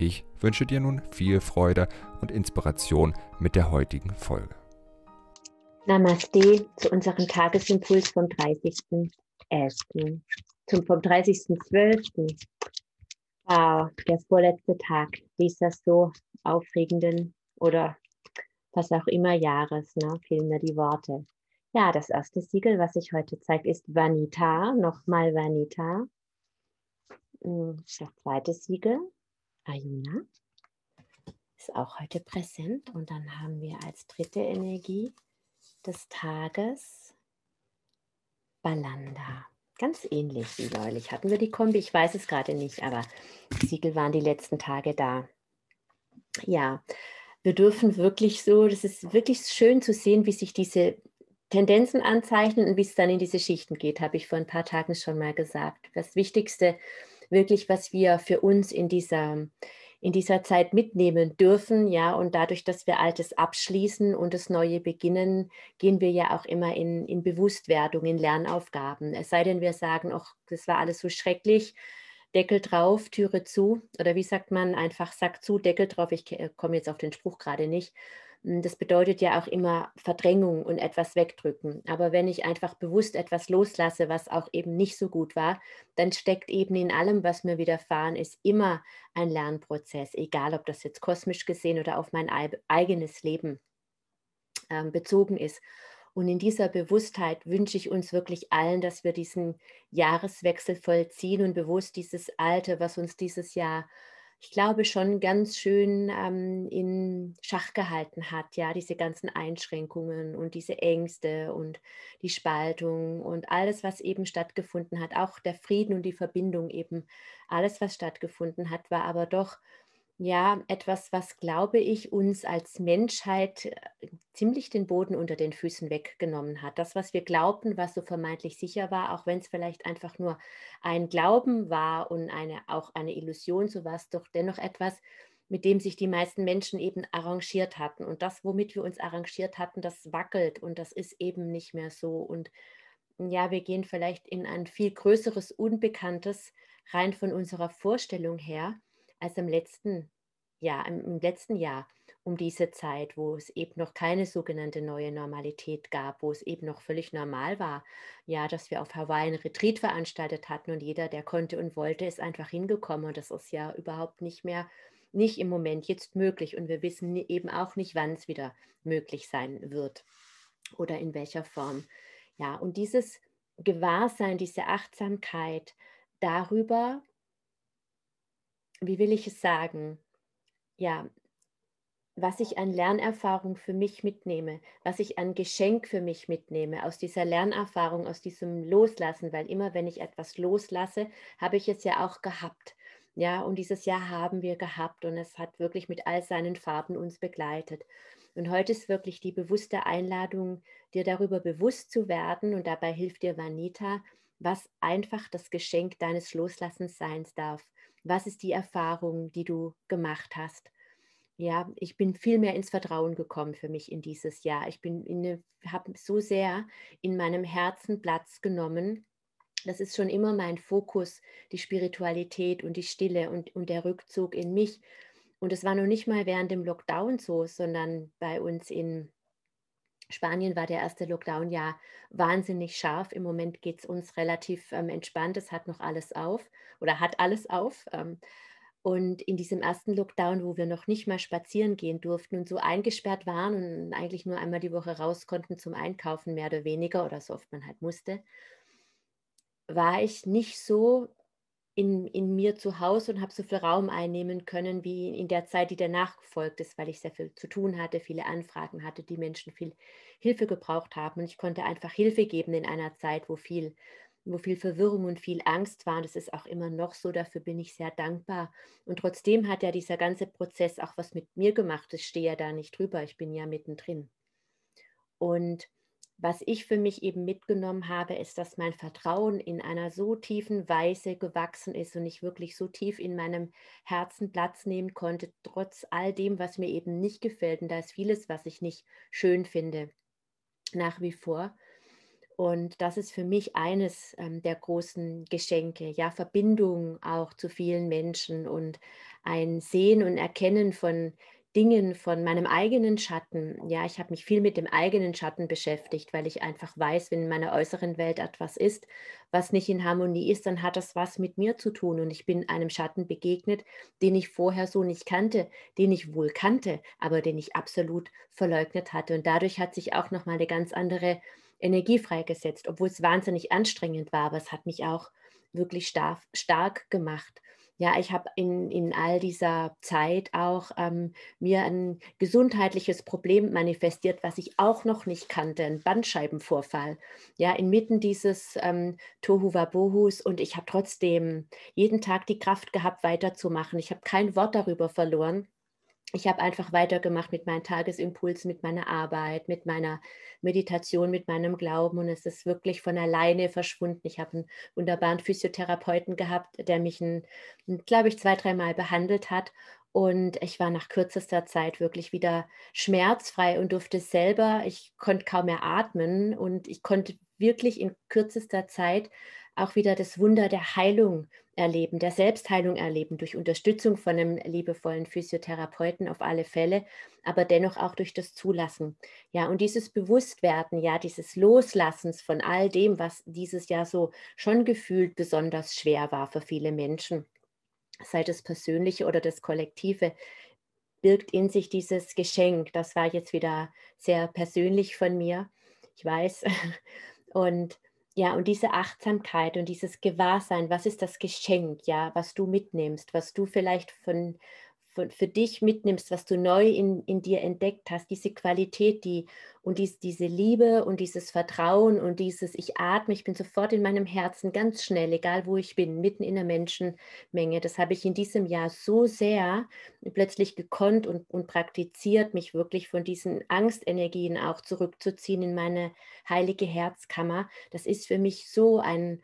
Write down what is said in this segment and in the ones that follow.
Ich wünsche dir nun viel Freude und Inspiration mit der heutigen Folge. Namaste zu unserem Tagesimpuls vom 30.11. Zum vom 30.12. Wow, der vorletzte Tag dieser so aufregenden oder was auch immer Jahres, ne, fehlen mir die Worte. Ja, das erste Siegel, was ich heute zeige, ist Vanita, nochmal Vanita. Hm, das zweite Siegel, Ayuna, ist auch heute präsent. Und dann haben wir als dritte Energie des Tages Balanda. Ganz ähnlich wie neulich. Hatten wir die Kombi? Ich weiß es gerade nicht, aber Siegel waren die letzten Tage da. Ja, wir dürfen wirklich so, das ist wirklich schön zu sehen, wie sich diese Tendenzen anzeichnen und wie es dann in diese Schichten geht, habe ich vor ein paar Tagen schon mal gesagt. Das Wichtigste wirklich, was wir für uns in dieser, in dieser Zeit mitnehmen dürfen, ja, und dadurch, dass wir Altes abschließen und das Neue beginnen, gehen wir ja auch immer in, in Bewusstwerdung, in Lernaufgaben. Es sei denn, wir sagen, ach, das war alles so schrecklich, Deckel drauf, Türe zu, oder wie sagt man, einfach Sack zu, Deckel drauf, ich komme jetzt auf den Spruch gerade nicht das bedeutet ja auch immer Verdrängung und etwas wegdrücken. Aber wenn ich einfach bewusst etwas loslasse, was auch eben nicht so gut war, dann steckt eben in allem, was mir widerfahren ist, immer ein Lernprozess, egal ob das jetzt kosmisch gesehen oder auf mein eigenes Leben ähm, bezogen ist. Und in dieser Bewusstheit wünsche ich uns wirklich allen, dass wir diesen Jahreswechsel vollziehen und bewusst dieses Alte, was uns dieses Jahr ich glaube, schon ganz schön ähm, in Schach gehalten hat, ja, diese ganzen Einschränkungen und diese Ängste und die Spaltung und alles, was eben stattgefunden hat, auch der Frieden und die Verbindung eben, alles, was stattgefunden hat, war aber doch ja, etwas, was, glaube ich, uns als Menschheit äh, ziemlich den Boden unter den Füßen weggenommen hat. Das, was wir glaubten, was so vermeintlich sicher war, auch wenn es vielleicht einfach nur ein Glauben war und eine, auch eine Illusion, so war es doch dennoch etwas, mit dem sich die meisten Menschen eben arrangiert hatten. Und das, womit wir uns arrangiert hatten, das wackelt und das ist eben nicht mehr so. Und ja, wir gehen vielleicht in ein viel größeres Unbekanntes rein von unserer Vorstellung her als im letzten Jahr, im letzten Jahr um diese Zeit, wo es eben noch keine sogenannte neue Normalität gab, wo es eben noch völlig normal war, ja, dass wir auf Hawaii einen Retreat veranstaltet hatten und jeder, der konnte und wollte, ist einfach hingekommen und das ist ja überhaupt nicht mehr, nicht im Moment jetzt möglich und wir wissen eben auch nicht, wann es wieder möglich sein wird oder in welcher Form. Ja, und dieses Gewahrsein, diese Achtsamkeit darüber, wie will ich es sagen? Ja, was ich an Lernerfahrung für mich mitnehme, was ich an Geschenk für mich mitnehme, aus dieser Lernerfahrung, aus diesem Loslassen, weil immer wenn ich etwas loslasse, habe ich es ja auch gehabt. Ja, und dieses Jahr haben wir gehabt und es hat wirklich mit all seinen Farben uns begleitet. Und heute ist wirklich die bewusste Einladung, dir darüber bewusst zu werden und dabei hilft dir Vanita, was einfach das Geschenk deines Loslassens sein darf was ist die Erfahrung, die du gemacht hast? Ja, ich bin viel mehr ins Vertrauen gekommen für mich in dieses Jahr. Ich habe so sehr in meinem Herzen Platz genommen. Das ist schon immer mein Fokus, die Spiritualität und die Stille und, und der Rückzug in mich. Und es war noch nicht mal während dem Lockdown so, sondern bei uns in Spanien war der erste Lockdown ja wahnsinnig scharf. Im Moment geht es uns relativ ähm, entspannt. Es hat noch alles auf oder hat alles auf. Ähm, und in diesem ersten Lockdown, wo wir noch nicht mal spazieren gehen durften und so eingesperrt waren und eigentlich nur einmal die Woche raus konnten zum Einkaufen, mehr oder weniger oder so oft man halt musste, war ich nicht so in, in mir zu Hause und habe so viel Raum einnehmen können wie in der Zeit, die danach gefolgt ist, weil ich sehr viel zu tun hatte, viele Anfragen hatte, die Menschen viel Hilfe gebraucht haben. Und ich konnte einfach Hilfe geben in einer Zeit, wo viel wo viel Verwirrung und viel Angst war. Das ist auch immer noch so, dafür bin ich sehr dankbar. Und trotzdem hat ja dieser ganze Prozess auch was mit mir gemacht. Ich stehe ja da nicht drüber, ich bin ja mittendrin. Und was ich für mich eben mitgenommen habe, ist, dass mein Vertrauen in einer so tiefen Weise gewachsen ist und ich wirklich so tief in meinem Herzen Platz nehmen konnte, trotz all dem, was mir eben nicht gefällt. Und da ist vieles, was ich nicht schön finde, nach wie vor. Und das ist für mich eines ähm, der großen Geschenke, ja, Verbindung auch zu vielen Menschen und ein Sehen und Erkennen von Dingen, von meinem eigenen Schatten. Ja, ich habe mich viel mit dem eigenen Schatten beschäftigt, weil ich einfach weiß, wenn in meiner äußeren Welt etwas ist, was nicht in Harmonie ist, dann hat das was mit mir zu tun. Und ich bin einem Schatten begegnet, den ich vorher so nicht kannte, den ich wohl kannte, aber den ich absolut verleugnet hatte. Und dadurch hat sich auch nochmal eine ganz andere Energie freigesetzt, obwohl es wahnsinnig anstrengend war, aber es hat mich auch wirklich stark, stark gemacht. Ja, ich habe in, in all dieser Zeit auch ähm, mir ein gesundheitliches Problem manifestiert, was ich auch noch nicht kannte, ein Bandscheibenvorfall. Ja, inmitten dieses ähm, Tohu Wabohus und ich habe trotzdem jeden Tag die Kraft gehabt, weiterzumachen. Ich habe kein Wort darüber verloren ich habe einfach weitergemacht mit meinen Tagesimpulsen, mit meiner Arbeit, mit meiner Meditation, mit meinem Glauben und es ist wirklich von alleine verschwunden. Ich habe einen wunderbaren Physiotherapeuten gehabt, der mich, glaube ich, zwei, dreimal behandelt hat und ich war nach kürzester Zeit wirklich wieder schmerzfrei und durfte selber, ich konnte kaum mehr atmen und ich konnte wirklich in kürzester Zeit auch wieder das Wunder der Heilung erleben, der Selbstheilung erleben, durch Unterstützung von einem liebevollen Physiotherapeuten auf alle Fälle, aber dennoch auch durch das Zulassen. Ja, und dieses Bewusstwerden, ja, dieses Loslassens von all dem, was dieses Jahr so schon gefühlt besonders schwer war für viele Menschen, sei das Persönliche oder das Kollektive, birgt in sich dieses Geschenk. Das war jetzt wieder sehr persönlich von mir, ich weiß. Und ja, und diese Achtsamkeit und dieses Gewahrsein, was ist das Geschenk, ja, was du mitnimmst, was du vielleicht von, von, für dich mitnimmst, was du neu in, in dir entdeckt hast, diese Qualität, die und dies, diese Liebe und dieses Vertrauen und dieses Ich atme, ich bin sofort in meinem Herzen ganz schnell, egal wo ich bin, mitten in der Menschenmenge. Das habe ich in diesem Jahr so sehr plötzlich gekonnt und, und praktiziert, mich wirklich von diesen Angstenergien auch zurückzuziehen in meine heilige Herzkammer. Das ist für mich so ein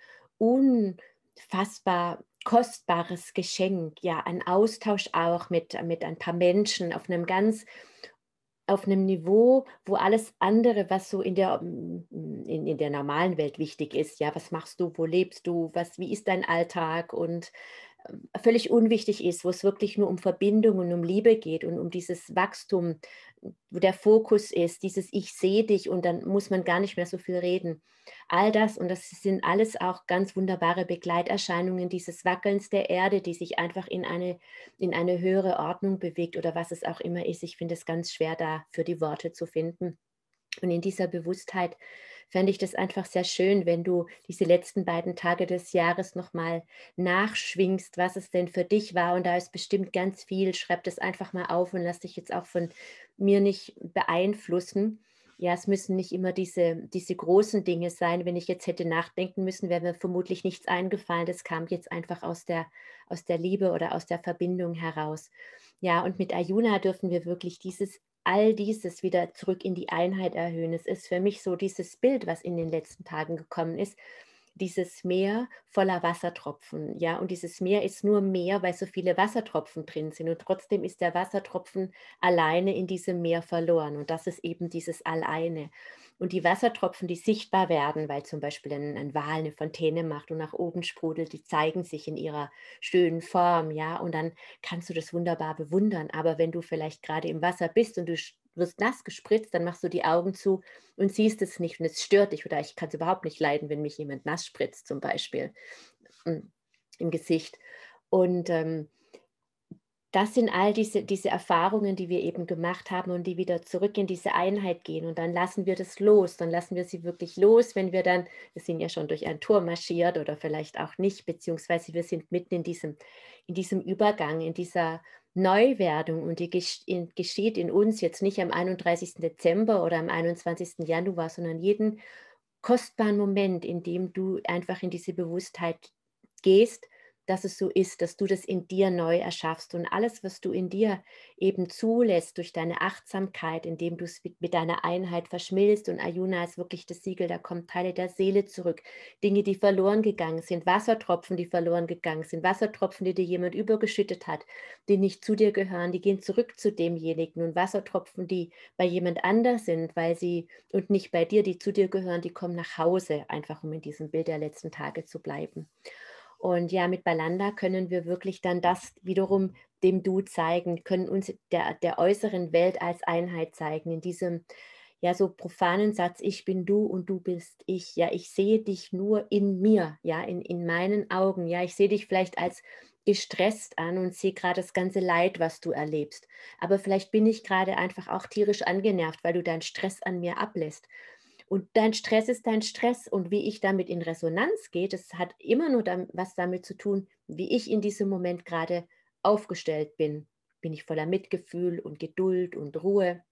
unfassbar kostbares Geschenk, ja, ein Austausch auch mit, mit ein paar Menschen auf einem ganz auf einem Niveau, wo alles andere, was so in der, mm, in, in der normalen Welt wichtig ist, ja, was machst du, wo lebst du, was, wie ist dein Alltag und völlig unwichtig ist, wo es wirklich nur um Verbindung und um Liebe geht und um dieses Wachstum, wo der Fokus ist, dieses Ich sehe dich und dann muss man gar nicht mehr so viel reden. All das und das sind alles auch ganz wunderbare Begleiterscheinungen dieses Wackelns der Erde, die sich einfach in eine, in eine höhere Ordnung bewegt oder was es auch immer ist. Ich finde es ganz schwer da für die Worte zu finden. Und in dieser Bewusstheit fände ich das einfach sehr schön, wenn du diese letzten beiden Tage des Jahres nochmal nachschwingst, was es denn für dich war. Und da ist bestimmt ganz viel. Schreib das einfach mal auf und lass dich jetzt auch von mir nicht beeinflussen. Ja, es müssen nicht immer diese, diese großen Dinge sein. Wenn ich jetzt hätte nachdenken müssen, wäre mir vermutlich nichts eingefallen. Das kam jetzt einfach aus der, aus der Liebe oder aus der Verbindung heraus. Ja, und mit Ayuna dürfen wir wirklich dieses all dieses wieder zurück in die Einheit erhöhen. Es ist für mich so dieses Bild, was in den letzten Tagen gekommen ist, dieses Meer voller Wassertropfen. Ja, und dieses Meer ist nur Meer, weil so viele Wassertropfen drin sind. Und trotzdem ist der Wassertropfen alleine in diesem Meer verloren. Und das ist eben dieses Alleine. Und die Wassertropfen, die sichtbar werden, weil zum Beispiel ein, ein Wal eine Fontäne macht und nach oben sprudelt, die zeigen sich in ihrer schönen Form, ja, und dann kannst du das wunderbar bewundern. Aber wenn du vielleicht gerade im Wasser bist und du wirst nass gespritzt, dann machst du die Augen zu und siehst es nicht und es stört dich. Oder ich kann es überhaupt nicht leiden, wenn mich jemand nass spritzt, zum Beispiel hm, im Gesicht. Und ähm, das sind all diese, diese Erfahrungen, die wir eben gemacht haben und die wieder zurück in diese Einheit gehen. Und dann lassen wir das los, dann lassen wir sie wirklich los, wenn wir dann, wir sind ja schon durch ein Tor marschiert oder vielleicht auch nicht, beziehungsweise wir sind mitten in diesem, in diesem Übergang, in dieser Neuwerdung und die geschieht in uns jetzt nicht am 31. Dezember oder am 21. Januar, sondern jeden kostbaren Moment, in dem du einfach in diese Bewusstheit gehst dass es so ist, dass du das in dir neu erschaffst und alles, was du in dir eben zulässt durch deine Achtsamkeit, indem du es mit deiner Einheit verschmilzt und Ayuna ist wirklich das Siegel, da kommen Teile der Seele zurück, Dinge, die verloren gegangen sind, Wassertropfen, die verloren gegangen sind, Wassertropfen, die dir jemand übergeschüttet hat, die nicht zu dir gehören, die gehen zurück zu demjenigen und Wassertropfen, die bei jemand anders sind, weil sie und nicht bei dir, die zu dir gehören, die kommen nach Hause, einfach um in diesem Bild der letzten Tage zu bleiben. Und ja, mit Balanda können wir wirklich dann das wiederum dem Du zeigen, können uns der, der äußeren Welt als Einheit zeigen, in diesem ja so profanen Satz, ich bin du und du bist ich. Ja, ich sehe dich nur in mir, ja, in, in meinen Augen. Ja, ich sehe dich vielleicht als gestresst an und sehe gerade das ganze Leid, was du erlebst. Aber vielleicht bin ich gerade einfach auch tierisch angenervt, weil du deinen Stress an mir ablässt. Und dein Stress ist dein Stress. Und wie ich damit in Resonanz gehe, das hat immer nur was damit zu tun, wie ich in diesem Moment gerade aufgestellt bin. Bin ich voller Mitgefühl und Geduld und Ruhe?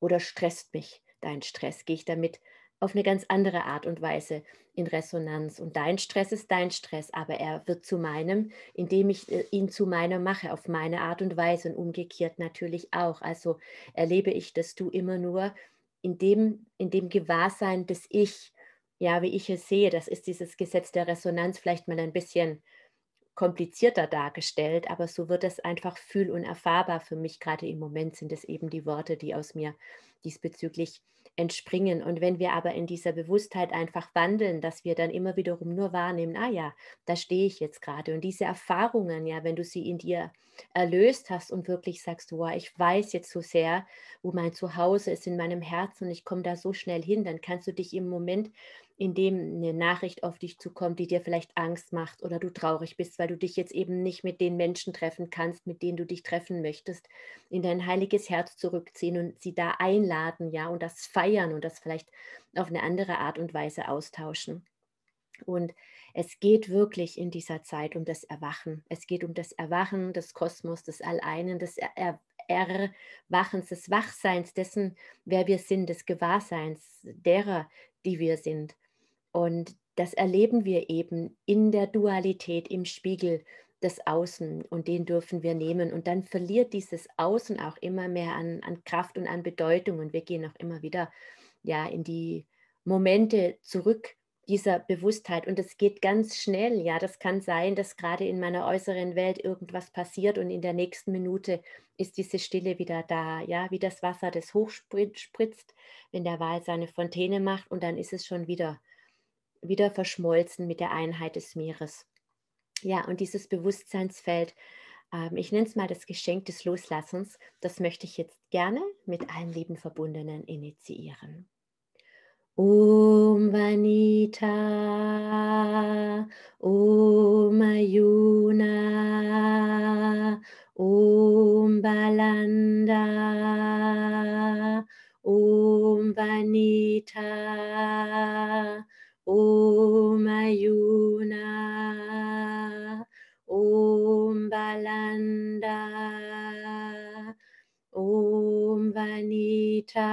Oder stresst mich dein Stress? Gehe ich damit auf eine ganz andere Art und Weise in Resonanz. Und dein Stress ist dein Stress, aber er wird zu meinem, indem ich äh, ihn zu meiner mache, auf meine Art und Weise und umgekehrt natürlich auch. Also erlebe ich, dass du immer nur in dem, in dem Gewahrsein des Ich, ja, wie ich es sehe, das ist dieses Gesetz der Resonanz vielleicht mal ein bisschen komplizierter dargestellt, aber so wird es einfach fühl- und erfahrbar für mich. Gerade im Moment sind es eben die Worte, die aus mir diesbezüglich entspringen. Und wenn wir aber in dieser Bewusstheit einfach wandeln, dass wir dann immer wiederum nur wahrnehmen, ah ja, da stehe ich jetzt gerade. Und diese Erfahrungen, ja, wenn du sie in dir erlöst hast und wirklich sagst, wow, ich weiß jetzt so sehr, wo mein Zuhause ist in meinem Herzen und ich komme da so schnell hin, dann kannst du dich im Moment in dem eine Nachricht auf dich zukommt, die dir vielleicht Angst macht oder du traurig bist, weil du dich jetzt eben nicht mit den Menschen treffen kannst, mit denen du dich treffen möchtest, in dein heiliges Herz zurückziehen und sie da einladen, ja, und das feiern und das vielleicht auf eine andere Art und Weise austauschen. Und es geht wirklich in dieser Zeit um das Erwachen. Es geht um das Erwachen des Kosmos, des Alleinen, des er Erwachens, des Wachseins dessen, wer wir sind, des Gewahrseins derer, die wir sind. Und das erleben wir eben in der Dualität, im Spiegel des Außen und den dürfen wir nehmen. Und dann verliert dieses Außen auch immer mehr an, an Kraft und an Bedeutung und wir gehen auch immer wieder ja, in die Momente zurück dieser Bewusstheit. Und es geht ganz schnell. Ja, das kann sein, dass gerade in meiner äußeren Welt irgendwas passiert und in der nächsten Minute ist diese Stille wieder da. Ja, wie das Wasser, das hochspritzt, wenn der Wal seine Fontäne macht und dann ist es schon wieder wieder verschmolzen mit der Einheit des Meeres. Ja, und dieses Bewusstseinsfeld, ähm, ich nenne es mal das Geschenk des Loslassens, das möchte ich jetzt gerne mit allen lieben Verbundenen initiieren. Om Vanita, Om Ayuna, Om Balanda, Om Vanita, Om Ayuna, Om Balanda, Om Vanita,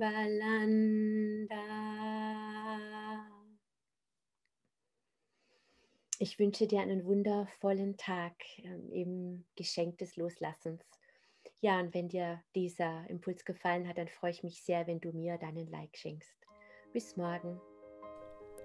Balanda. Ich wünsche dir einen wundervollen Tag ähm, im Geschenk des Loslassens. Ja, und wenn dir dieser Impuls gefallen hat, dann freue ich mich sehr, wenn du mir deinen Like schenkst. Bis morgen.